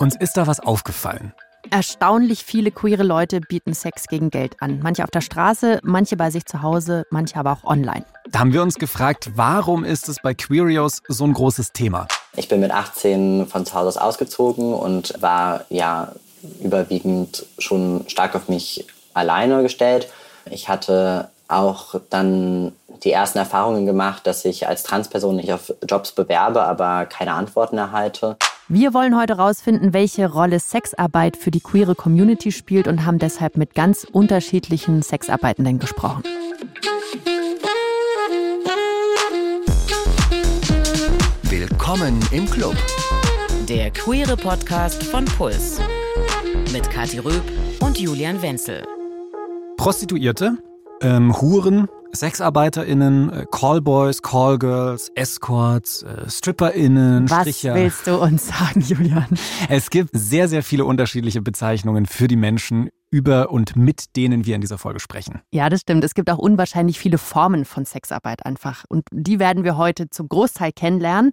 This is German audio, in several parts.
Uns ist da was aufgefallen. Erstaunlich viele queere Leute bieten Sex gegen Geld an. Manche auf der Straße, manche bei sich zu Hause, manche aber auch online. Da haben wir uns gefragt, warum ist es bei Queerios so ein großes Thema? Ich bin mit 18 von zu Hause aus ausgezogen und war ja überwiegend schon stark auf mich alleine gestellt. Ich hatte auch dann die ersten Erfahrungen gemacht, dass ich als Transperson nicht auf Jobs bewerbe, aber keine Antworten erhalte. Wir wollen heute herausfinden, welche Rolle Sexarbeit für die queere Community spielt und haben deshalb mit ganz unterschiedlichen Sexarbeitenden gesprochen. Willkommen im Club. Der queere Podcast von Puls. Mit Kathi Röb und Julian Wenzel. Prostituierte, ähm, Huren, SexarbeiterInnen, äh, Callboys, Callgirls, Escorts, äh, StripperInnen, Was Stricher. willst du uns sagen, Julian? Es gibt sehr, sehr viele unterschiedliche Bezeichnungen für die Menschen, über und mit denen wir in dieser Folge sprechen. Ja, das stimmt. Es gibt auch unwahrscheinlich viele Formen von Sexarbeit einfach. Und die werden wir heute zum Großteil kennenlernen.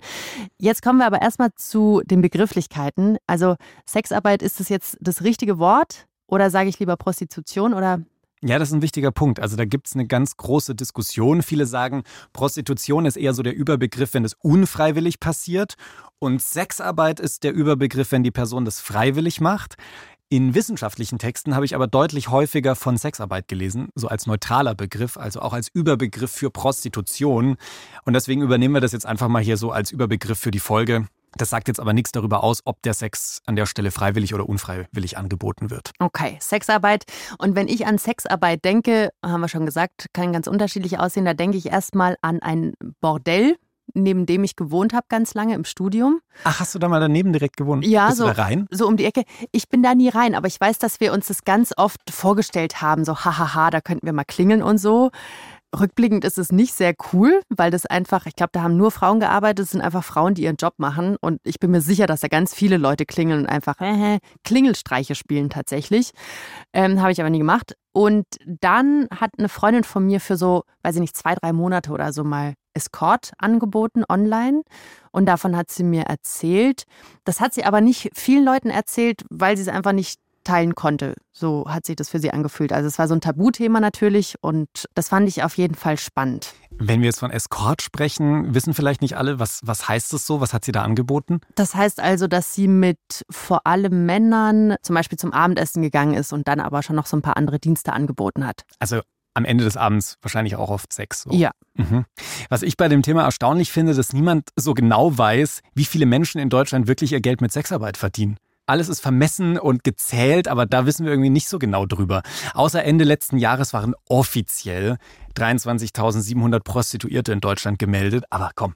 Jetzt kommen wir aber erstmal zu den Begrifflichkeiten. Also Sexarbeit, ist das jetzt das richtige Wort? Oder sage ich lieber Prostitution oder Ja, das ist ein wichtiger Punkt. Also da gibt es eine ganz große Diskussion. Viele sagen, Prostitution ist eher so der Überbegriff, wenn es unfreiwillig passiert. Und Sexarbeit ist der Überbegriff, wenn die Person das freiwillig macht. In wissenschaftlichen Texten habe ich aber deutlich häufiger von Sexarbeit gelesen, so als neutraler Begriff, also auch als Überbegriff für Prostitution. Und deswegen übernehmen wir das jetzt einfach mal hier so als Überbegriff für die Folge. Das sagt jetzt aber nichts darüber aus, ob der Sex an der Stelle freiwillig oder unfreiwillig angeboten wird. Okay, Sexarbeit. Und wenn ich an Sexarbeit denke, haben wir schon gesagt, kann ganz unterschiedlich aussehen. Da denke ich erstmal an ein Bordell, neben dem ich gewohnt habe ganz lange im Studium. Ach, hast du da mal daneben direkt gewohnt? Ja, Bist so, rein? so um die Ecke. Ich bin da nie rein, aber ich weiß, dass wir uns das ganz oft vorgestellt haben. So, hahaha, da könnten wir mal klingeln und so. Rückblickend ist es nicht sehr cool, weil das einfach, ich glaube, da haben nur Frauen gearbeitet, es sind einfach Frauen, die ihren Job machen. Und ich bin mir sicher, dass da ganz viele Leute klingeln und einfach äh, Klingelstreiche spielen tatsächlich. Ähm, Habe ich aber nie gemacht. Und dann hat eine Freundin von mir für so, weiß ich nicht, zwei, drei Monate oder so mal Escort angeboten online. Und davon hat sie mir erzählt. Das hat sie aber nicht vielen Leuten erzählt, weil sie es einfach nicht teilen konnte. So hat sich das für sie angefühlt. Also es war so ein Tabuthema natürlich und das fand ich auf jeden Fall spannend. Wenn wir jetzt von Escort sprechen, wissen vielleicht nicht alle, was, was heißt das so? Was hat sie da angeboten? Das heißt also, dass sie mit vor allem Männern zum Beispiel zum Abendessen gegangen ist und dann aber schon noch so ein paar andere Dienste angeboten hat. Also am Ende des Abends wahrscheinlich auch oft Sex. So. Ja. Mhm. Was ich bei dem Thema erstaunlich finde, dass niemand so genau weiß, wie viele Menschen in Deutschland wirklich ihr Geld mit Sexarbeit verdienen. Alles ist vermessen und gezählt, aber da wissen wir irgendwie nicht so genau drüber. Außer Ende letzten Jahres waren offiziell 23.700 Prostituierte in Deutschland gemeldet. Aber komm,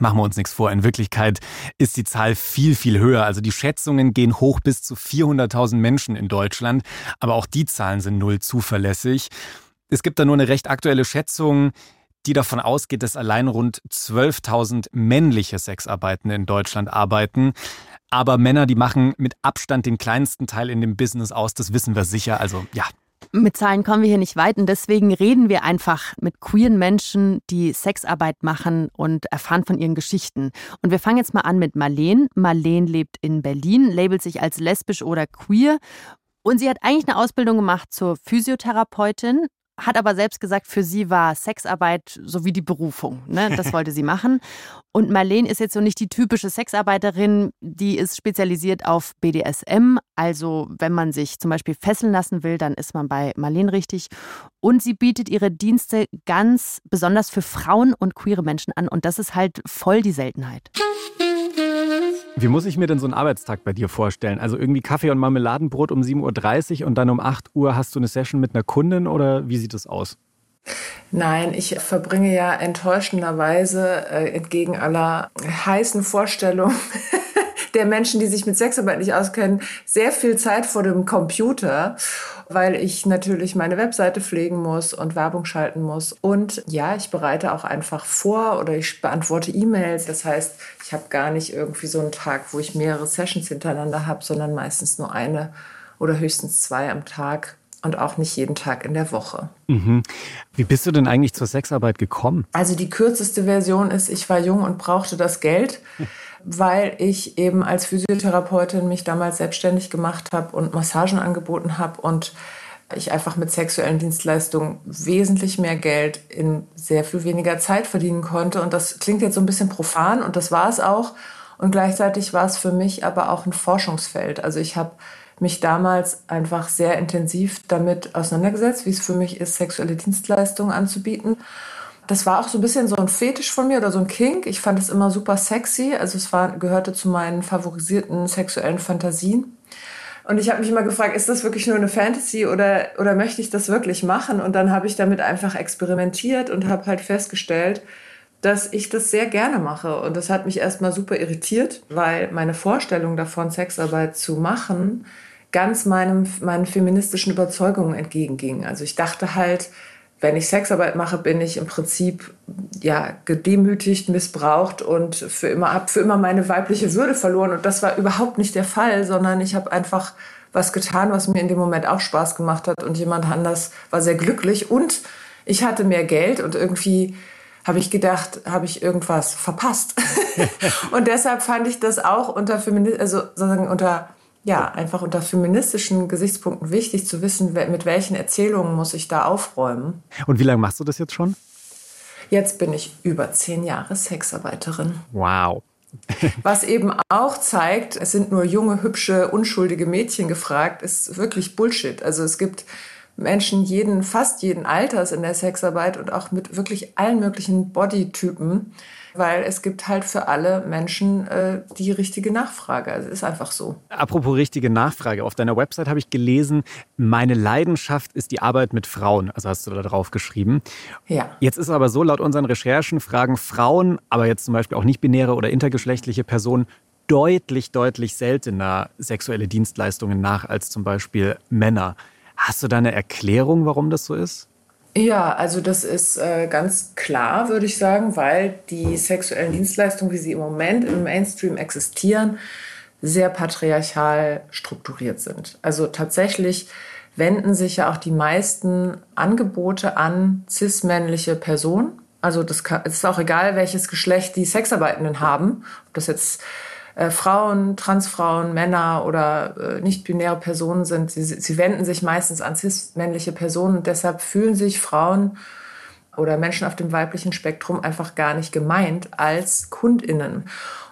Machen wir uns nichts vor. In Wirklichkeit ist die Zahl viel, viel höher. Also die Schätzungen gehen hoch bis zu 400.000 Menschen in Deutschland. Aber auch die Zahlen sind null zuverlässig. Es gibt da nur eine recht aktuelle Schätzung, die davon ausgeht, dass allein rund 12.000 männliche Sexarbeitende in Deutschland arbeiten. Aber Männer, die machen mit Abstand den kleinsten Teil in dem Business aus, das wissen wir sicher. Also ja, Mit Zahlen kommen wir hier nicht weit und deswegen reden wir einfach mit queeren Menschen, die Sexarbeit machen und erfahren von ihren Geschichten. Und wir fangen jetzt mal an mit Marleen. Marleen lebt in Berlin, labelt sich als lesbisch oder queer und sie hat eigentlich eine Ausbildung gemacht zur Physiotherapeutin, hat aber selbst gesagt, für sie war Sexarbeit so wie die Berufung. Ne? Das wollte sie machen. Und Marleen ist jetzt so nicht die typische Sexarbeiterin, die ist spezialisiert auf BDSM. Also wenn man sich zum Beispiel fesseln lassen will, dann ist man bei Marleen richtig. Und sie bietet ihre Dienste ganz besonders für Frauen und queere Menschen an. Und das ist halt voll die Seltenheit. Wie muss ich mir denn so einen Arbeitstag bei dir vorstellen? Also irgendwie Kaffee und Marmeladenbrot um 7.30 Uhr und dann um 8 Uhr hast du eine Session mit einer Kundin oder wie sieht das aus? Nein, ich verbringe ja enttäuschenderweise äh, entgegen aller heißen Vorstellungen der Menschen, die sich mit Sexarbeit nicht auskennen, sehr viel Zeit vor dem Computer, weil ich natürlich meine Webseite pflegen muss und Werbung schalten muss. Und ja, ich bereite auch einfach vor oder ich beantworte E-Mails. Das heißt, ich habe gar nicht irgendwie so einen Tag, wo ich mehrere Sessions hintereinander habe, sondern meistens nur eine oder höchstens zwei am Tag. und auch nicht jeden Tag in der Woche. Mhm. Wie bist du denn eigentlich zur Sexarbeit gekommen? Also die kürzeste Version ist, ich war jung und brauchte das Geld, weil ich eben als Physiotherapeutin mich damals selbstständig gemacht habe und Massagen angeboten habe und ich einfach mit sexuellen Dienstleistungen wesentlich mehr Geld in sehr viel weniger Zeit verdienen konnte. Und das klingt jetzt so ein bisschen profan und das war es auch. Und gleichzeitig war es für mich aber auch ein Forschungsfeld. Also ich habe mich damals einfach sehr intensiv damit auseinandergesetzt, wie es für mich ist, sexuelle Dienstleistungen anzubieten. Das war auch so ein bisschen so ein Fetisch von mir oder so ein Kink. Ich fand es immer super sexy. Also es war, gehörte zu meinen favorisierten sexuellen Fantasien. Und ich habe mich immer gefragt, ist das wirklich nur eine Fantasy oder, oder möchte ich das wirklich machen? Und dann habe ich damit einfach experimentiert und habe halt festgestellt, dass ich das sehr gerne mache. Und das hat mich erstmal super irritiert, weil meine Vorstellung davon, Sexarbeit zu machen, ganz meinem, meinen feministischen Überzeugungen entgegenging. Also ich dachte halt, wenn ich Sexarbeit mache, bin ich im Prinzip ja gedemütigt, missbraucht und für immer habe für immer meine weibliche Würde verloren. Und das war überhaupt nicht der Fall, sondern ich habe einfach was getan, was mir in dem Moment auch Spaß gemacht hat und jemand anders war sehr glücklich und ich hatte mehr Geld und irgendwie habe ich gedacht, habe ich irgendwas verpasst. und deshalb fand ich das auch unter Feminist also sozusagen unter ja, einfach unter feministischen Gesichtspunkten wichtig zu wissen, mit welchen Erzählungen muss ich da aufräumen. Und wie lange machst du das jetzt schon? Jetzt bin ich über zehn Jahre Sexarbeiterin. Wow. Was eben auch zeigt, es sind nur junge, hübsche, unschuldige Mädchen gefragt, ist wirklich Bullshit. Also es gibt Menschen jeden, fast jeden Alters in der Sexarbeit und auch mit wirklich allen möglichen Bodytypen weil es gibt halt für alle Menschen äh, die richtige Nachfrage. Also ist einfach so. Apropos richtige Nachfrage. Auf deiner Website habe ich gelesen, meine Leidenschaft ist die Arbeit mit Frauen. Also hast du da drauf geschrieben. Ja. Jetzt ist aber so, laut unseren Recherchen fragen Frauen, aber jetzt zum Beispiel auch nicht-binäre oder intergeschlechtliche Personen deutlich, deutlich seltener sexuelle Dienstleistungen nach als zum Beispiel Männer. Hast du da eine Erklärung, warum das so ist? Ja, also das ist äh, ganz klar, würde ich sagen, weil die sexuellen Dienstleistungen, wie sie im Moment im Mainstream existieren, sehr patriarchal strukturiert sind. Also tatsächlich wenden sich ja auch die meisten Angebote an cis-männliche Personen. Also das kann, es ist auch egal, welches Geschlecht die Sexarbeitenden haben, ob das jetzt äh, Frauen, Transfrauen, Männer oder äh, nicht-binäre Personen sind, sie, sie wenden sich meistens an cis-männliche Personen und deshalb fühlen sich Frauen oder Menschen auf dem weiblichen Spektrum einfach gar nicht gemeint als KundInnen.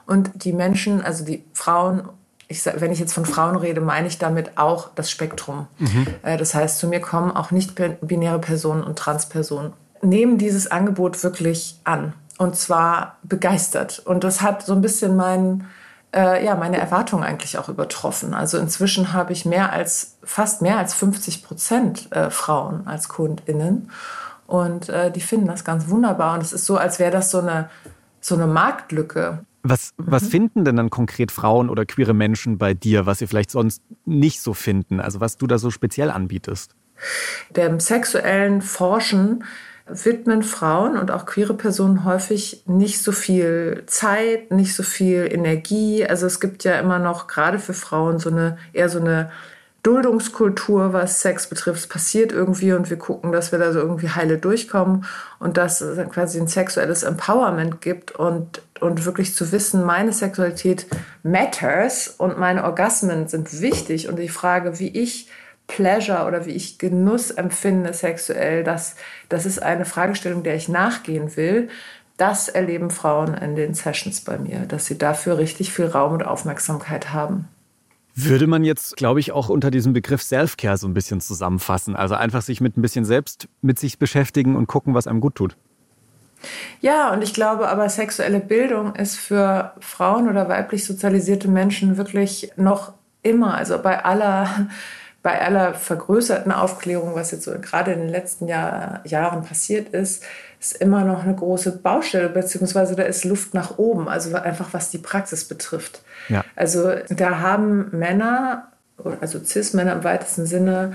Und die Menschen, also die Frauen ich, wenn ich jetzt von Frauen rede, meine ich damit auch das Spektrum. Mhm. Äh, das heißt, zu mir kommen auch nicht-binäre Personen und Transpersonen, nehmen dieses Angebot wirklich an. Und zwar begeistert. Und das hat so ein bisschen meinen äh, ja, meine Erwartungen eigentlich auch übertroffen. Also inzwischen habe ich mehr als, fast mehr als 50 Prozent äh, Frauen als KundInnen. Und äh, die finden das ganz wunderbar. Und es ist so, als wäre das so eine, so eine Marktlücke. Was, was mhm. finden denn dann konkret Frauen oder queere Menschen bei dir, was sie vielleicht sonst nicht so finden? Also was du da so speziell anbietest? Dem sexuellen Forschen widmen Frauen und auch queere Personen häufig nicht so viel Zeit, nicht so viel Energie. Also es gibt ja immer noch gerade für Frauen so eine eher so eine Duldungskultur, was Sex betrifft. Es passiert irgendwie und wir gucken, dass wir da so irgendwie heile durchkommen und dass es quasi ein sexuelles Empowerment gibt und, und wirklich zu wissen, meine Sexualität matters und meine Orgasmen sind wichtig und die Frage, wie ich Pleasure oder wie ich Genuss empfinde sexuell, das, das ist eine Fragestellung, der ich nachgehen will. Das erleben Frauen in den Sessions bei mir, dass sie dafür richtig viel Raum und Aufmerksamkeit haben. Würde man jetzt, glaube ich, auch unter diesem Begriff Self-Care so ein bisschen zusammenfassen. Also einfach sich mit ein bisschen selbst mit sich beschäftigen und gucken, was einem gut tut. Ja, und ich glaube aber, sexuelle Bildung ist für Frauen oder weiblich sozialisierte Menschen wirklich noch immer, also bei aller bei aller vergrößerten Aufklärung, was jetzt so gerade in den letzten Jahr, Jahren passiert ist, ist immer noch eine große Baustelle, beziehungsweise da ist Luft nach oben, also einfach was die Praxis betrifft. Ja. Also da haben Männer, also Cis-Männer im weitesten Sinne,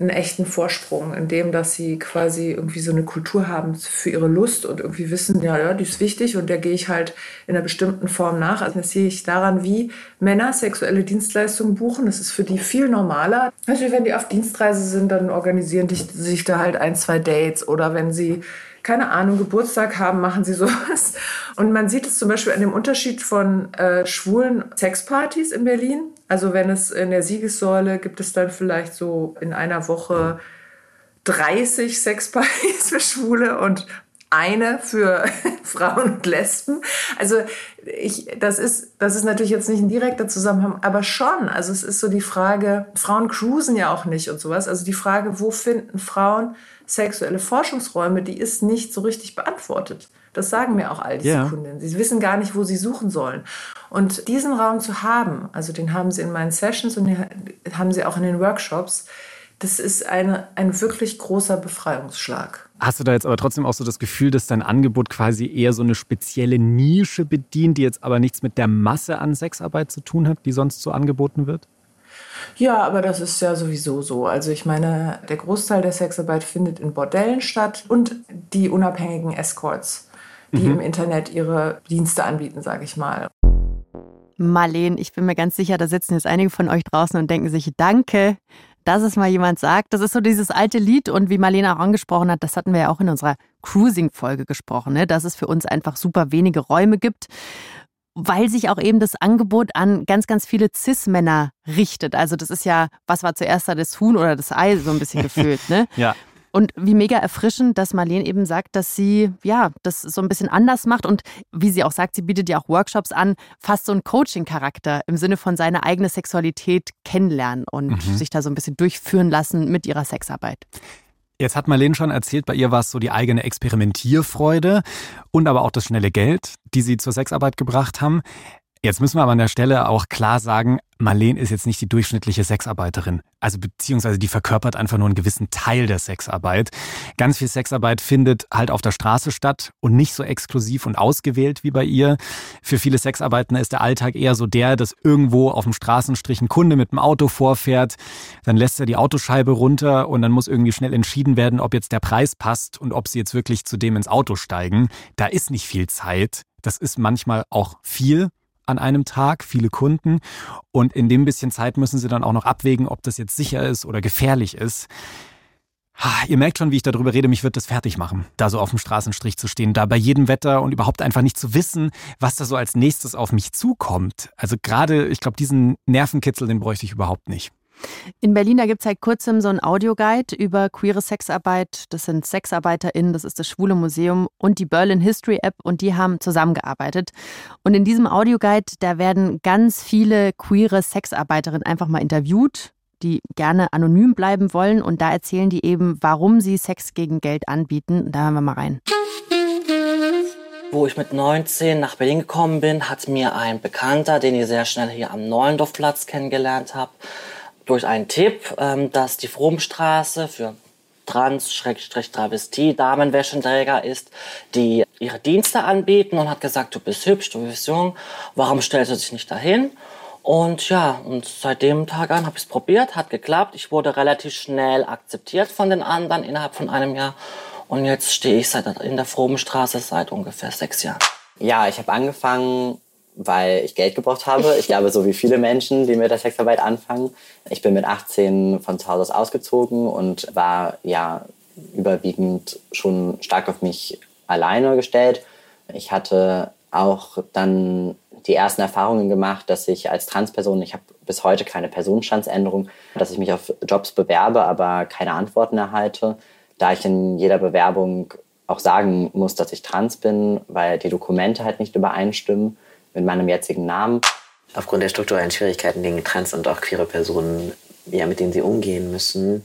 einen echten Vorsprung, in dem, dass sie quasi irgendwie so eine Kultur haben für ihre Lust und irgendwie wissen, ja, ja, die ist wichtig und der gehe ich halt in einer bestimmten Form nach. Also das sehe ich daran, wie Männer sexuelle Dienstleistungen buchen. Das ist für die viel normaler. Natürlich, wenn die auf Dienstreise sind, dann organisieren die sich da halt ein, zwei Dates oder wenn sie keine Ahnung, Geburtstag haben, machen sie sowas. Und man sieht es zum Beispiel an dem Unterschied von äh, schwulen Sexpartys in Berlin. Also wenn es in der Siegessäule gibt es dann vielleicht so in einer Woche 30 Sexpartys für Schwule und eine für Frauen und Lesben. Also ich, das ist, das ist natürlich jetzt nicht ein direkter Zusammenhang, aber schon. Also es ist so die Frage, Frauen cruisen ja auch nicht und sowas. Also die Frage, wo finden Frauen sexuelle Forschungsräume, die ist nicht so richtig beantwortet. Das sagen mir auch all die yeah. Kundinnen. Sie wissen gar nicht, wo sie suchen sollen. Und diesen Raum zu haben, also den haben sie in meinen Sessions und den haben sie auch in den Workshops, das ist eine, ein wirklich großer Befreiungsschlag. Hast du da jetzt aber trotzdem auch so das Gefühl, dass dein Angebot quasi eher so eine spezielle Nische bedient, die jetzt aber nichts mit der Masse an Sexarbeit zu tun hat, die sonst so angeboten wird? Ja, aber das ist ja sowieso so. Also ich meine, der Großteil der Sexarbeit findet in Bordellen statt und die unabhängigen Escorts, die mhm. im Internet ihre Dienste anbieten, sage ich mal. Marleen, ich bin mir ganz sicher, da sitzen jetzt einige von euch draußen und denken sich, danke, dass es mal jemand sagt. Das ist so dieses alte Lied und wie Marlene auch angesprochen hat, das hatten wir ja auch in unserer Cruising-Folge gesprochen, ne? dass es für uns einfach super wenige Räume gibt weil sich auch eben das Angebot an ganz, ganz viele Cis-Männer richtet. Also das ist ja, was war zuerst da, das Huhn oder das Ei, so ein bisschen gefühlt, ne? ja. Und wie mega erfrischend, dass Marlene eben sagt, dass sie ja das so ein bisschen anders macht und wie sie auch sagt, sie bietet ja auch Workshops an, fast so einen Coaching-Charakter im Sinne von seine eigene Sexualität kennenlernen und mhm. sich da so ein bisschen durchführen lassen mit ihrer Sexarbeit. Jetzt hat Marlene schon erzählt, bei ihr war es so die eigene Experimentierfreude und aber auch das schnelle Geld, die sie zur Sexarbeit gebracht haben. Jetzt müssen wir aber an der Stelle auch klar sagen, Marlene ist jetzt nicht die durchschnittliche Sexarbeiterin. Also beziehungsweise die verkörpert einfach nur einen gewissen Teil der Sexarbeit. Ganz viel Sexarbeit findet halt auf der Straße statt und nicht so exklusiv und ausgewählt wie bei ihr. Für viele Sexarbeitende ist der Alltag eher so der, dass irgendwo auf dem Straßenstrich ein Kunde mit dem Auto vorfährt, dann lässt er die Autoscheibe runter und dann muss irgendwie schnell entschieden werden, ob jetzt der Preis passt und ob sie jetzt wirklich zu dem ins Auto steigen. Da ist nicht viel Zeit. Das ist manchmal auch viel an einem Tag, viele Kunden. Und in dem bisschen Zeit müssen sie dann auch noch abwägen, ob das jetzt sicher ist oder gefährlich ist. Ihr merkt schon, wie ich darüber rede, mich wird das fertig machen, da so auf dem Straßenstrich zu stehen, da bei jedem Wetter und überhaupt einfach nicht zu wissen, was da so als nächstes auf mich zukommt. Also gerade, ich glaube, diesen Nervenkitzel, den bräuchte ich überhaupt nicht. In Berlin, da gibt es seit kurzem so ein Audioguide über queere Sexarbeit. Das sind SexarbeiterInnen, das ist das Schwule Museum und die Berlin History App und die haben zusammengearbeitet. Und in diesem Audioguide, da werden ganz viele queere Sexarbeiterinnen einfach mal interviewt, die gerne anonym bleiben wollen. Und da erzählen die eben, warum sie Sex gegen Geld anbieten. Da hören wir mal rein. Wo ich mit 19 nach Berlin gekommen bin, hat mir ein Bekannter, den ich sehr schnell hier am Neuendorfplatz kennengelernt habe, durch einen Tipp, ähm, dass die Fromstraße für Trans-Travestie Damenwäschenträger ist, die ihre Dienste anbieten und hat gesagt, du bist hübsch, du bist jung, warum stellst du dich nicht dahin? Und ja, und seit dem Tag an habe ich es probiert, hat geklappt. Ich wurde relativ schnell akzeptiert von den anderen innerhalb von einem Jahr. Und jetzt stehe ich seit, in der Frobenstraße seit ungefähr sechs Jahren. Ja, ich habe angefangen weil ich Geld gebraucht habe. Ich glaube, so wie viele Menschen, die mit der Sexarbeit anfangen. Ich bin mit 18 von zu Hause ausgezogen und war ja überwiegend schon stark auf mich alleine gestellt. Ich hatte auch dann die ersten Erfahrungen gemacht, dass ich als Transperson, ich habe bis heute keine Personenstandsänderung, dass ich mich auf Jobs bewerbe, aber keine Antworten erhalte, da ich in jeder Bewerbung auch sagen muss, dass ich trans bin, weil die Dokumente halt nicht übereinstimmen mit meinem jetzigen Namen. Aufgrund der strukturellen Schwierigkeiten gegen trans- und auch queere Personen, ja, mit denen sie umgehen müssen,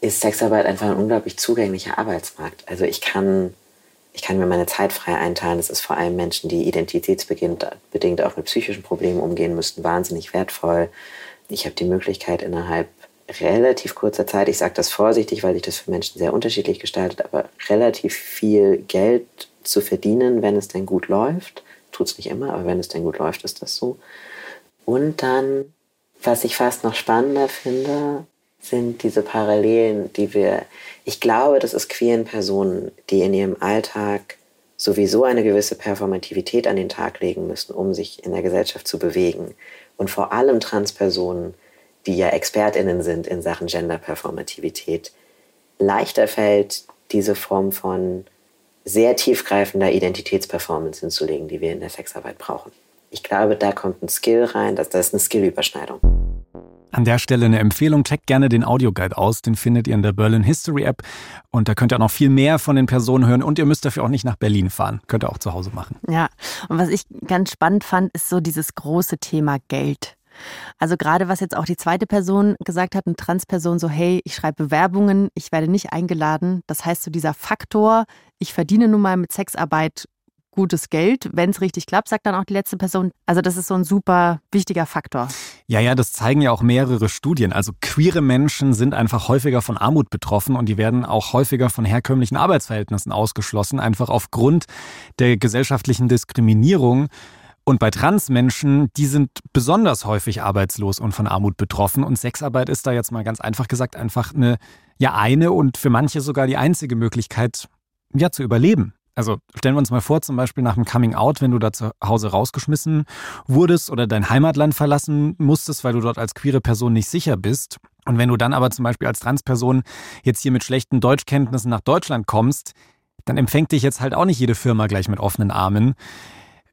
ist Sexarbeit einfach ein unglaublich zugänglicher Arbeitsmarkt. Also ich kann, ich kann mir meine Zeit frei einteilen. Es ist vor allem Menschen, die identitätsbedingt auch mit psychischen Problemen umgehen müssten, wahnsinnig wertvoll. Ich habe die Möglichkeit innerhalb relativ kurzer Zeit, ich sage das vorsichtig, weil sich das für Menschen sehr unterschiedlich gestaltet, aber relativ viel Geld zu verdienen, wenn es denn gut läuft tut es nicht immer, aber wenn es denn gut läuft, ist das so. Und dann, was ich fast noch spannender finde, sind diese Parallelen, die wir, ich glaube, dass es queeren Personen, die in ihrem Alltag sowieso eine gewisse Performativität an den Tag legen müssen, um sich in der Gesellschaft zu bewegen. Und vor allem Transpersonen, die ja Expertinnen sind in Sachen Genderperformativität, leichter fällt, diese Form von sehr tiefgreifender Identitätsperformance hinzulegen, die wir in der Sexarbeit brauchen. Ich glaube, da kommt ein Skill rein, das, das ist eine Skillüberschneidung. An der Stelle eine Empfehlung, checkt gerne den Audioguide aus, den findet ihr in der Berlin History App und da könnt ihr auch noch viel mehr von den Personen hören und ihr müsst dafür auch nicht nach Berlin fahren, könnt ihr auch zu Hause machen. Ja, und was ich ganz spannend fand, ist so dieses große Thema Geld. Also gerade was jetzt auch die zweite Person gesagt hat, eine Transperson, so hey, ich schreibe Bewerbungen, ich werde nicht eingeladen. Das heißt so dieser Faktor, ich verdiene nun mal mit Sexarbeit gutes Geld, wenn es richtig klappt, sagt dann auch die letzte Person. Also das ist so ein super wichtiger Faktor. Ja, ja, das zeigen ja auch mehrere Studien. Also queere Menschen sind einfach häufiger von Armut betroffen und die werden auch häufiger von herkömmlichen Arbeitsverhältnissen ausgeschlossen, einfach aufgrund der gesellschaftlichen Diskriminierung. Und bei Transmenschen, die sind besonders häufig arbeitslos und von Armut betroffen. Und Sexarbeit ist da jetzt mal ganz einfach gesagt einfach eine, ja, eine und für manche sogar die einzige Möglichkeit, ja, zu überleben. Also stellen wir uns mal vor, zum Beispiel nach dem Coming Out, wenn du da zu Hause rausgeschmissen wurdest oder dein Heimatland verlassen musstest, weil du dort als queere Person nicht sicher bist. Und wenn du dann aber zum Beispiel als Transperson jetzt hier mit schlechten Deutschkenntnissen nach Deutschland kommst, dann empfängt dich jetzt halt auch nicht jede Firma gleich mit offenen Armen.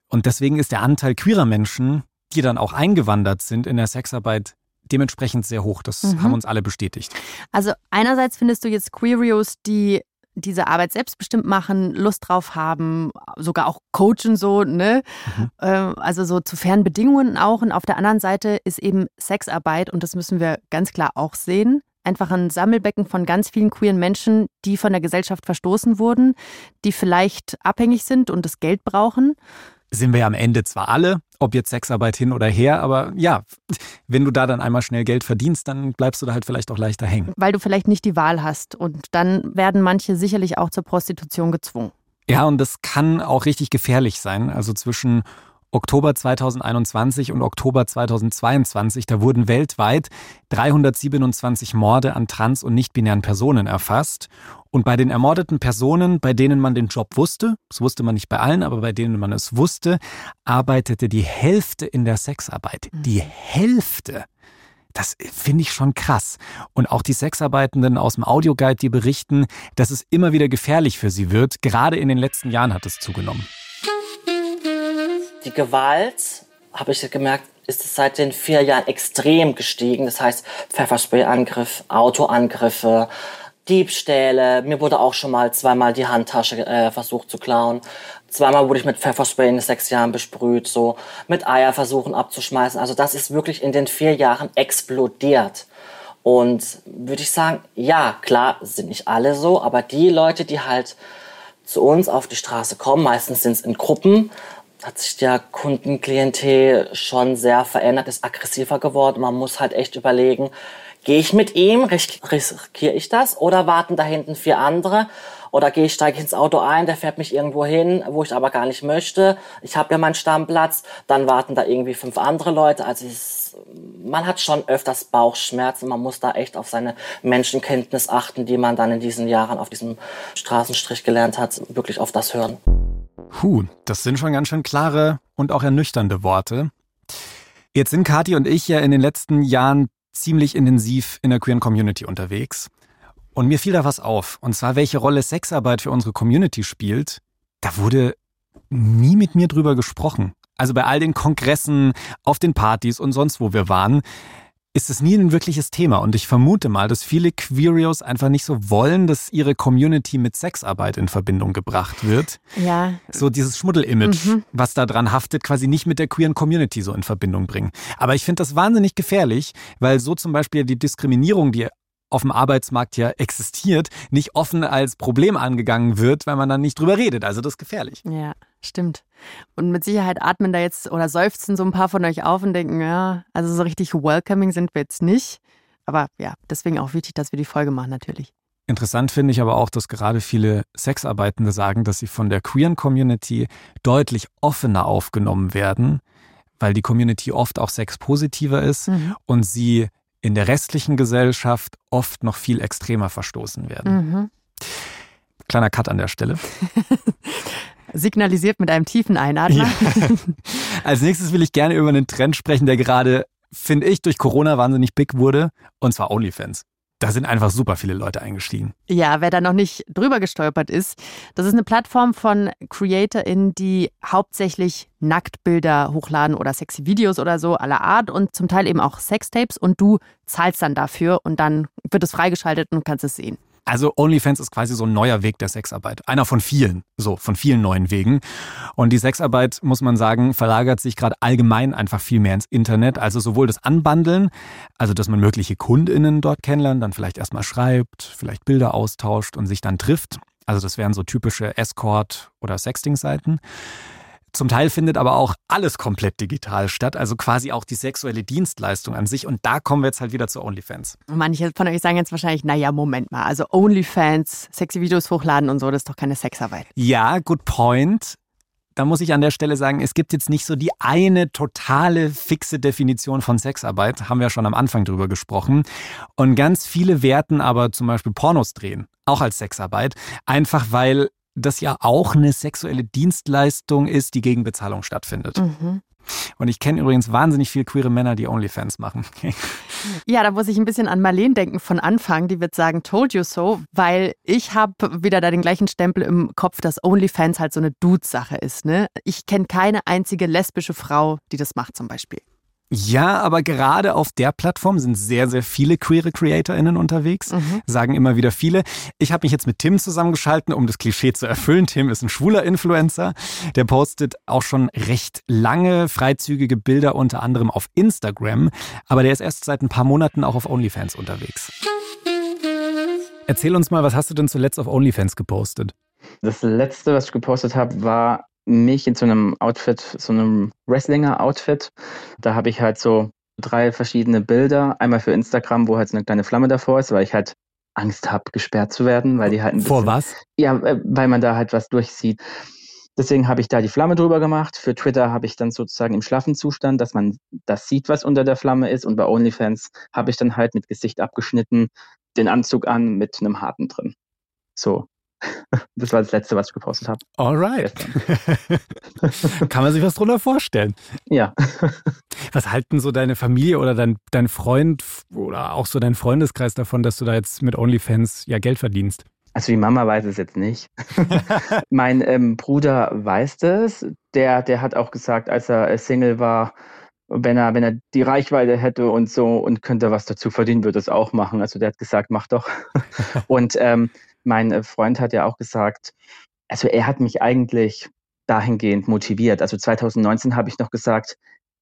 Und deswegen ist der Anteil queerer Menschen, die dann auch eingewandert sind in der Sexarbeit, dementsprechend sehr hoch. Das mhm. haben uns alle bestätigt. Also einerseits findest du jetzt Queerios, die diese Arbeit selbstbestimmt machen, Lust drauf haben, sogar auch coachen so, ne? Mhm. Ähm, also so zu fairen Bedingungen auch. Und auf der anderen Seite ist eben Sexarbeit, und das müssen wir ganz klar auch sehen, einfach ein Sammelbecken von ganz vielen queeren Menschen, die von der Gesellschaft verstoßen wurden, die vielleicht abhängig sind und das Geld brauchen sind wir am Ende zwar alle, ob jetzt Sexarbeit hin oder her, aber ja, wenn du da dann einmal schnell Geld verdienst, dann bleibst du da halt vielleicht auch leichter hängen. Weil du vielleicht nicht die Wahl hast und dann werden manche sicherlich auch zur Prostitution gezwungen. Ja, und das kann auch richtig gefährlich sein. Also zwischen Oktober 2021 und Oktober 2022, da wurden weltweit 327 Morde an trans- und nicht-binären Personen erfasst. Und bei den ermordeten Personen, bei denen man den Job wusste, das wusste man nicht bei allen, aber bei denen man es wusste, arbeitete die Hälfte in der Sexarbeit. Mhm. Die Hälfte! Das finde ich schon krass. Und auch die Sexarbeitenden aus dem Audioguide, die berichten, dass es immer wieder gefährlich für sie wird. Gerade in den letzten Jahren hat es zugenommen. Die Gewalt, habe ich gemerkt, ist seit den vier Jahren extrem gestiegen. Das heißt, Pfefferspray-Angriff, Autoangriffe, Diebstähle. Mir wurde auch schon mal zweimal die Handtasche äh, versucht zu klauen. Zweimal wurde ich mit Pfefferspray in sechs Jahren besprüht, so mit Eier versuchen abzuschmeißen. Also das ist wirklich in den vier Jahren explodiert. Und würde ich sagen, ja, klar, sind nicht alle so, aber die Leute, die halt zu uns auf die Straße kommen, meistens sind es in Gruppen, hat sich der Kundenklientel schon sehr verändert, ist aggressiver geworden. Man muss halt echt überlegen, gehe ich mit ihm, riskiere ich das oder warten da hinten vier andere? Oder gehe ich, steige ins Auto ein, der fährt mich irgendwo hin, wo ich aber gar nicht möchte. Ich habe ja meinen Stammplatz, dann warten da irgendwie fünf andere Leute. Also es, man hat schon öfters Bauchschmerzen. Man muss da echt auf seine Menschenkenntnis achten, die man dann in diesen Jahren auf diesem Straßenstrich gelernt hat, wirklich auf das hören. Puh, das sind schon ganz schön klare und auch ernüchternde Worte. Jetzt sind Kathi und ich ja in den letzten Jahren ziemlich intensiv in der queeren Community unterwegs. Und mir fiel da was auf. Und zwar, welche Rolle Sexarbeit für unsere Community spielt. Da wurde nie mit mir drüber gesprochen. Also bei all den Kongressen, auf den Partys und sonst wo wir waren, ist es nie ein wirkliches Thema. Und ich vermute mal, dass viele Queerios einfach nicht so wollen, dass ihre Community mit Sexarbeit in Verbindung gebracht wird. Ja. So dieses Schmuddelimage, mhm. was da dran haftet, quasi nicht mit der queeren Community so in Verbindung bringen. Aber ich finde das wahnsinnig gefährlich, weil so zum Beispiel die Diskriminierung, die auf dem Arbeitsmarkt ja existiert, nicht offen als Problem angegangen wird, weil man dann nicht drüber redet. Also das ist gefährlich. Ja, stimmt. Und mit Sicherheit atmen da jetzt oder seufzen so ein paar von euch auf und denken, ja, also so richtig welcoming sind wir jetzt nicht. Aber ja, deswegen auch wichtig, dass wir die Folge machen, natürlich. Interessant finde ich aber auch, dass gerade viele Sexarbeitende sagen, dass sie von der queeren Community deutlich offener aufgenommen werden, weil die Community oft auch sexpositiver ist mhm. und sie in der restlichen Gesellschaft oft noch viel extremer verstoßen werden. Mhm. Kleiner Cut an der Stelle. Signalisiert mit einem tiefen Einatmen. Ja. Als nächstes will ich gerne über einen Trend sprechen, der gerade, finde ich, durch Corona wahnsinnig big wurde, und zwar OnlyFans. Da sind einfach super viele Leute eingestiegen. Ja, wer da noch nicht drüber gestolpert ist, das ist eine Plattform von CreatorInnen, die hauptsächlich Nacktbilder hochladen oder sexy Videos oder so aller Art und zum Teil eben auch Sextapes und du zahlst dann dafür und dann wird es freigeschaltet und du kannst es sehen. Also OnlyFans ist quasi so ein neuer Weg der Sexarbeit. Einer von vielen, so von vielen neuen Wegen. Und die Sexarbeit, muss man sagen, verlagert sich gerade allgemein einfach viel mehr ins Internet. Also sowohl das Anbandeln, also dass man mögliche KundInnen dort kennenlernt, dann vielleicht erstmal schreibt, vielleicht Bilder austauscht und sich dann trifft. Also das wären so typische Escort- oder Sexting-Seiten. Zum Teil findet aber auch alles komplett digital statt, also quasi auch die sexuelle Dienstleistung an sich. Und da kommen wir jetzt halt wieder zu OnlyFans. Manche von euch sagen jetzt wahrscheinlich, naja, Moment mal, also OnlyFans, sexy Videos hochladen und so, das ist doch keine Sexarbeit. Ja, good point. Da muss ich an der Stelle sagen, es gibt jetzt nicht so die eine totale fixe Definition von Sexarbeit, haben wir ja schon am Anfang drüber gesprochen. Und ganz viele werten aber zum Beispiel Pornos drehen, auch als Sexarbeit, einfach weil das ja auch eine sexuelle Dienstleistung ist, die gegen Bezahlung stattfindet. Mhm. Und ich kenne übrigens wahnsinnig viele queere Männer, die OnlyFans machen. ja, da muss ich ein bisschen an Marlene denken von Anfang. Die wird sagen, told you so, weil ich habe wieder da den gleichen Stempel im Kopf, dass OnlyFans halt so eine Dudes-Sache ist. Ne? Ich kenne keine einzige lesbische Frau, die das macht zum Beispiel. Ja, aber gerade auf der Plattform sind sehr, sehr viele queere CreatorInnen unterwegs, mhm. sagen immer wieder viele. Ich habe mich jetzt mit Tim zusammengeschalten, um das Klischee zu erfüllen. Tim ist ein schwuler Influencer. Der postet auch schon recht lange freizügige Bilder, unter anderem auf Instagram. Aber der ist erst seit ein paar Monaten auch auf OnlyFans unterwegs. Erzähl uns mal, was hast du denn zuletzt auf OnlyFans gepostet? Das letzte, was ich gepostet habe, war mich in so einem Outfit, so einem Wrestlinger-Outfit. Da habe ich halt so drei verschiedene Bilder. Einmal für Instagram, wo halt so eine kleine Flamme davor ist, weil ich halt Angst habe, gesperrt zu werden, weil die halt ein bisschen, Vor was? Ja, äh, weil man da halt was durchsieht. Deswegen habe ich da die Flamme drüber gemacht. Für Twitter habe ich dann sozusagen im schlaffen Zustand, dass man das sieht, was unter der Flamme ist. Und bei OnlyFans habe ich dann halt mit Gesicht abgeschnitten den Anzug an mit einem harten drin. So. Das war das Letzte, was ich gepostet habe. Alright. Kann man sich was drunter vorstellen? Ja. Was halten so deine Familie oder dein, dein Freund oder auch so dein Freundeskreis davon, dass du da jetzt mit OnlyFans ja Geld verdienst? Also die Mama weiß es jetzt nicht. mein ähm, Bruder weiß das. Der, der hat auch gesagt, als er Single war, wenn er, wenn er die Reichweite hätte und so und könnte was dazu verdienen, würde es auch machen. Also der hat gesagt, mach doch. und ähm, mein äh, Freund hat ja auch gesagt, also er hat mich eigentlich dahingehend motiviert. Also 2019 habe ich noch gesagt,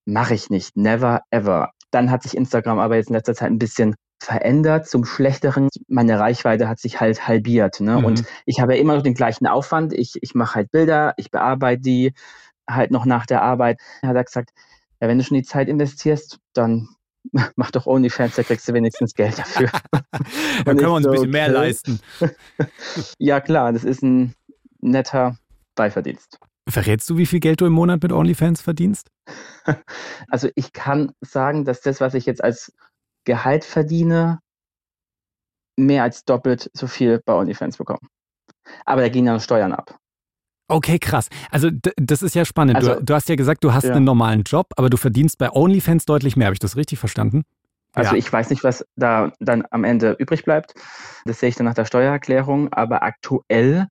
mache ich nicht, never ever. Dann hat sich Instagram aber jetzt in letzter Zeit ein bisschen verändert zum Schlechteren. Meine Reichweite hat sich halt halbiert. Ne? Mhm. Und ich habe ja immer noch den gleichen Aufwand. Ich, ich mache halt Bilder, ich bearbeite die halt noch nach der Arbeit. Er hat gesagt, ja, wenn du schon die Zeit investierst, dann mach doch OnlyFans, da kriegst du wenigstens Geld dafür. da können wir uns so, ein bisschen mehr leisten. ja, klar, das ist ein netter Beiverdienst. Verrätst du, wie viel Geld du im Monat mit OnlyFans verdienst? Also ich kann sagen, dass das, was ich jetzt als Gehalt verdiene, mehr als doppelt so viel bei OnlyFans bekomme. Aber da gehen dann Steuern ab. Okay, krass. Also das ist ja spannend. Also, du, du, hast ja gesagt, du hast ja. einen normalen Job, aber du verdienst bei OnlyFans deutlich mehr. Habe ich das richtig verstanden? Also ja. ich weiß nicht, was da dann am Ende übrig bleibt. Das sehe ich dann nach der Steuererklärung. Aber aktuell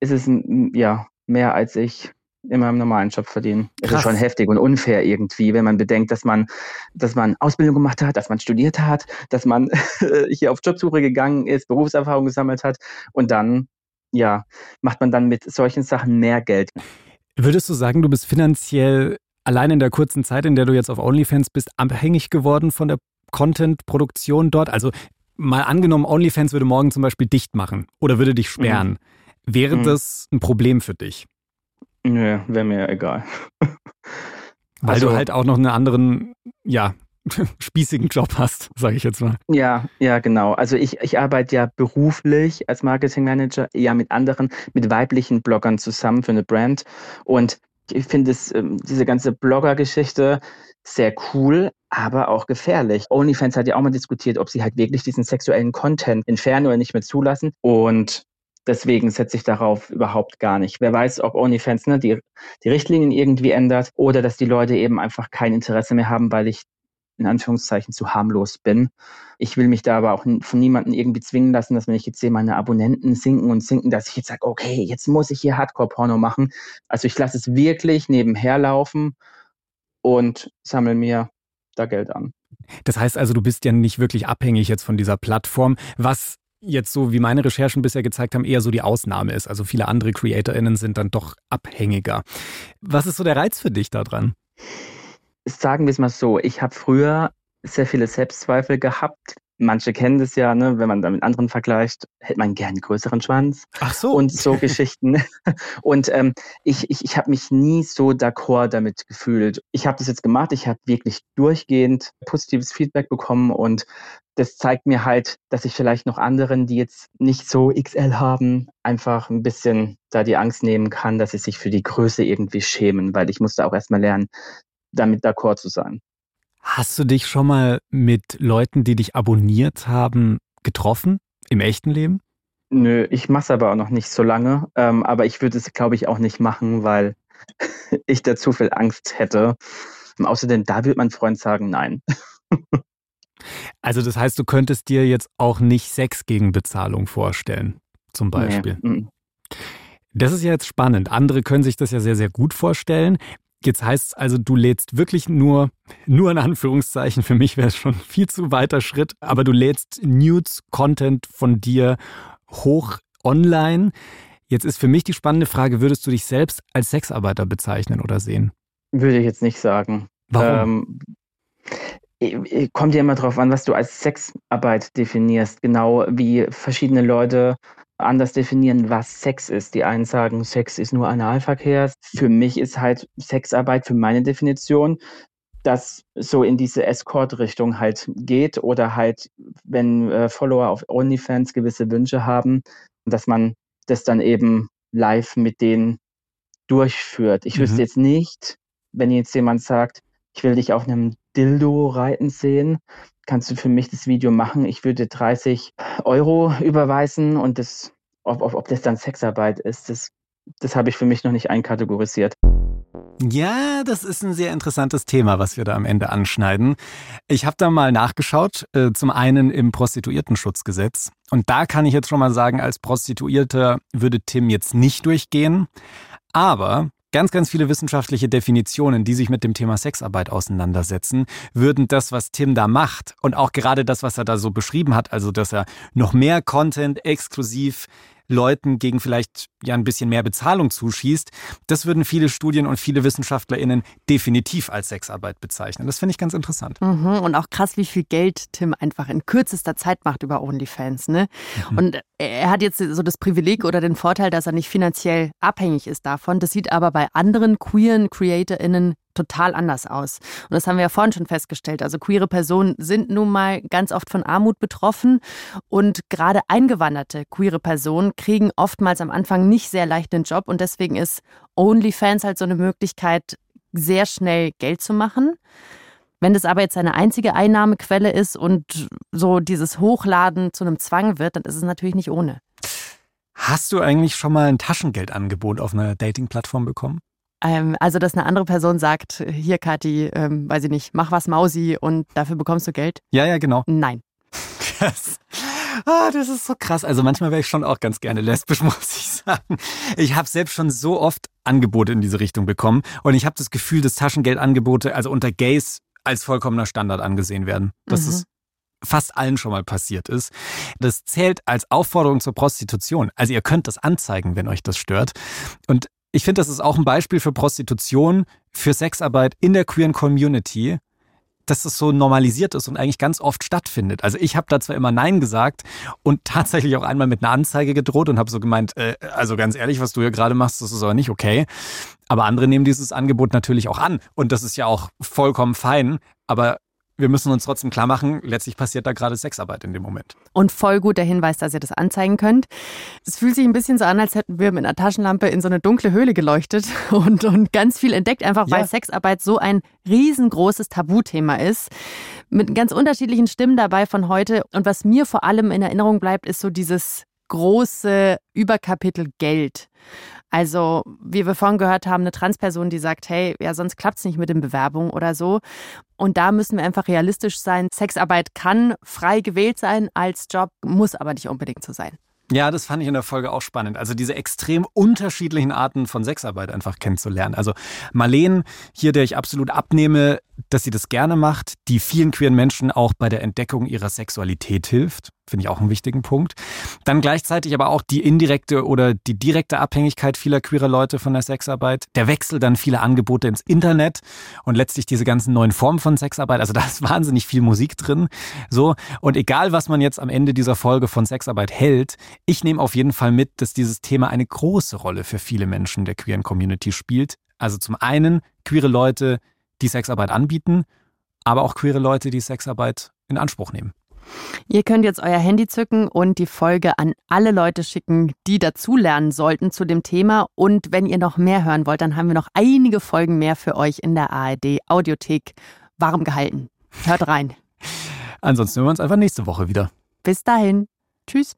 ist es ja mehr, als ich in meinem normalen Job verdiene. Das ist schon heftig und unfair irgendwie, wenn man bedenkt, dass man, dass man Ausbildung gemacht hat, dass man studiert hat, dass man hier auf Jobsuche gegangen ist, Berufserfahrung gesammelt hat und dann ja, macht man dann mit solchen Sachen mehr Geld. Würdest du sagen, du bist finanziell allein in der kurzen Zeit, in der du jetzt auf OnlyFans bist, abhängig geworden von der Content-Produktion dort? Also mal angenommen, OnlyFans würde morgen zum Beispiel dicht machen oder würde dich sperren. Mhm. Wäre mhm. das ein Problem für dich? Nö, wäre mir egal. Weil also, du halt auch noch einen anderen, ja, spießigen Job hast, sage ich jetzt mal. Ja, ja, genau. Also ich, ich arbeite ja beruflich als Marketingmanager ja mit anderen, mit weiblichen Bloggern zusammen für eine Brand. Und ich finde ähm, diese ganze Blogger-Geschichte sehr cool, aber auch gefährlich. OnlyFans hat ja auch mal diskutiert, ob sie halt wirklich diesen sexuellen Content entfernen oder nicht mehr zulassen. Und deswegen setze ich darauf überhaupt gar nicht. Wer weiß, ob OnlyFans ne, die, die Richtlinien irgendwie ändert oder dass die Leute eben einfach kein Interesse mehr haben, weil ich in Anführungszeichen zu harmlos bin. Ich will mich da aber auch von niemandem irgendwie zwingen lassen, dass wenn ich jetzt sehe, meine Abonnenten sinken und sinken, dass ich jetzt sage, okay, jetzt muss ich hier Hardcore-Porno machen. Also ich lasse es wirklich nebenher laufen und sammle mir da Geld an. Das heißt also, du bist ja nicht wirklich abhängig jetzt von dieser Plattform, was jetzt so wie meine Recherchen bisher gezeigt haben, eher so die Ausnahme ist. Also viele andere CreatorInnen sind dann doch abhängiger. Was ist so der Reiz für dich daran? Sagen wir es mal so, ich habe früher sehr viele Selbstzweifel gehabt. Manche kennen das ja, ne? wenn man da mit anderen vergleicht, hätte man gern einen größeren Schwanz. Ach so. Und so Geschichten. Und ähm, ich, ich, ich habe mich nie so d'accord damit gefühlt. Ich habe das jetzt gemacht, ich habe wirklich durchgehend positives Feedback bekommen und das zeigt mir halt, dass ich vielleicht noch anderen, die jetzt nicht so XL haben, einfach ein bisschen da die Angst nehmen kann, dass sie sich für die Größe irgendwie schämen, weil ich musste auch erstmal lernen, damit d'accord zu sein. Hast du dich schon mal mit Leuten, die dich abonniert haben, getroffen im echten Leben? Nö, ich mache es aber auch noch nicht so lange. Ähm, aber ich würde es, glaube ich, auch nicht machen, weil ich da zu viel Angst hätte. Und außerdem, da wird mein Freund sagen, nein. also das heißt, du könntest dir jetzt auch nicht Sex gegen Bezahlung vorstellen, zum Beispiel. Nee. Das ist ja jetzt spannend. Andere können sich das ja sehr, sehr gut vorstellen. Jetzt heißt es also, du lädst wirklich nur, nur in Anführungszeichen, für mich wäre es schon viel zu weiter Schritt, aber du lädst Nudes-Content von dir hoch online. Jetzt ist für mich die spannende Frage, würdest du dich selbst als Sexarbeiter bezeichnen oder sehen? Würde ich jetzt nicht sagen. Warum? Ähm, kommt ja immer drauf an, was du als Sexarbeit definierst. Genau wie verschiedene Leute anders definieren, was Sex ist. Die einen sagen, Sex ist nur Analverkehr. Für mich ist halt Sexarbeit für meine Definition, dass so in diese Escort-Richtung halt geht oder halt, wenn äh, Follower auf OnlyFans gewisse Wünsche haben, dass man das dann eben live mit denen durchführt. Ich mhm. wüsste jetzt nicht, wenn jetzt jemand sagt, ich will dich auf einem Dildo reiten sehen, kannst du für mich das Video machen. Ich würde 30 Euro überweisen und das, ob, ob, ob das dann Sexarbeit ist, das, das habe ich für mich noch nicht einkategorisiert. Ja, das ist ein sehr interessantes Thema, was wir da am Ende anschneiden. Ich habe da mal nachgeschaut, äh, zum einen im Prostituiertenschutzgesetz. Und da kann ich jetzt schon mal sagen, als Prostituierter würde Tim jetzt nicht durchgehen. Aber ganz, ganz viele wissenschaftliche Definitionen, die sich mit dem Thema Sexarbeit auseinandersetzen, würden das, was Tim da macht und auch gerade das, was er da so beschrieben hat, also dass er noch mehr Content exklusiv Leuten gegen vielleicht ja ein bisschen mehr Bezahlung zuschießt, das würden viele Studien und viele WissenschaftlerInnen definitiv als Sexarbeit bezeichnen. Das finde ich ganz interessant. Mhm, und auch krass, wie viel Geld Tim einfach in kürzester Zeit macht über OnlyFans. Ne? Mhm. Und er hat jetzt so das Privileg oder den Vorteil, dass er nicht finanziell abhängig ist davon. Das sieht aber bei anderen queeren CreatorInnen total anders aus. Und das haben wir ja vorhin schon festgestellt. Also queere Personen sind nun mal ganz oft von Armut betroffen und gerade eingewanderte queere Personen kriegen oftmals am Anfang nicht sehr leicht den Job und deswegen ist OnlyFans halt so eine Möglichkeit, sehr schnell Geld zu machen. Wenn das aber jetzt eine einzige Einnahmequelle ist und so dieses Hochladen zu einem Zwang wird, dann ist es natürlich nicht ohne. Hast du eigentlich schon mal ein Taschengeldangebot auf einer Dating-Plattform bekommen? Ähm, also, dass eine andere Person sagt, hier Kathi, ähm, weiß ich nicht, mach was Mausi und dafür bekommst du Geld? Ja, ja, genau. Nein. Das, ah, das ist so krass. Also manchmal wäre ich schon auch ganz gerne lesbisch, muss ich sagen. Ich habe selbst schon so oft Angebote in diese Richtung bekommen und ich habe das Gefühl, dass Taschengeldangebote also unter Gays als vollkommener Standard angesehen werden. Das mhm. ist fast allen schon mal passiert ist. Das zählt als Aufforderung zur Prostitution. Also ihr könnt das anzeigen, wenn euch das stört. Und ich finde, das ist auch ein Beispiel für Prostitution, für Sexarbeit in der queeren Community, dass es so normalisiert ist und eigentlich ganz oft stattfindet. Also ich habe da zwar immer Nein gesagt und tatsächlich auch einmal mit einer Anzeige gedroht und habe so gemeint, äh, also ganz ehrlich, was du hier gerade machst, das ist aber nicht okay. Aber andere nehmen dieses Angebot natürlich auch an und das ist ja auch vollkommen fein. Aber wir müssen uns trotzdem klar machen, letztlich passiert da gerade Sexarbeit in dem Moment. Und voll gut der Hinweis, dass ihr das anzeigen könnt. Es fühlt sich ein bisschen so an, als hätten wir mit einer Taschenlampe in so eine dunkle Höhle geleuchtet und, und ganz viel entdeckt, einfach weil ja. Sexarbeit so ein riesengroßes Tabuthema ist. Mit ganz unterschiedlichen Stimmen dabei von heute. Und was mir vor allem in Erinnerung bleibt, ist so dieses große Überkapitel Geld. Also, wie wir vorhin gehört haben, eine Transperson, die sagt, hey, ja, sonst klappt es nicht mit den Bewerbungen oder so. Und da müssen wir einfach realistisch sein. Sexarbeit kann frei gewählt sein als Job, muss aber nicht unbedingt so sein. Ja, das fand ich in der Folge auch spannend. Also diese extrem unterschiedlichen Arten von Sexarbeit einfach kennenzulernen. Also Marleen, hier, der ich absolut abnehme, dass sie das gerne macht, die vielen queeren Menschen auch bei der Entdeckung ihrer Sexualität hilft. Finde ich auch einen wichtigen Punkt. Dann gleichzeitig aber auch die indirekte oder die direkte Abhängigkeit vieler queerer Leute von der Sexarbeit. Der Wechsel dann vieler Angebote ins Internet und letztlich diese ganzen neuen Formen von Sexarbeit. Also da ist wahnsinnig viel Musik drin. So. Und egal, was man jetzt am Ende dieser Folge von Sexarbeit hält, ich nehme auf jeden Fall mit, dass dieses Thema eine große Rolle für viele Menschen der queeren Community spielt. Also zum einen queere Leute, die Sexarbeit anbieten, aber auch queere Leute, die Sexarbeit in Anspruch nehmen. Ihr könnt jetzt euer Handy zücken und die Folge an alle Leute schicken, die dazulernen sollten zu dem Thema. Und wenn ihr noch mehr hören wollt, dann haben wir noch einige Folgen mehr für euch in der ARD Audiothek warm gehalten. Hört rein. Ansonsten hören wir uns einfach nächste Woche wieder. Bis dahin. Tschüss.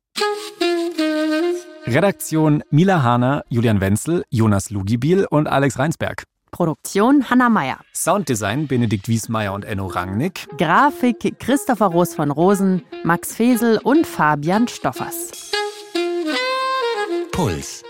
Redaktion Mila Hahner, Julian Wenzel, Jonas Lugibiel und Alex Reinsberg. Produktion Hanna Meyer. Sounddesign Benedikt Wiesmeier und Enno Rangnick. Grafik Christopher Roos von Rosen, Max Fesel und Fabian Stoffers. Puls.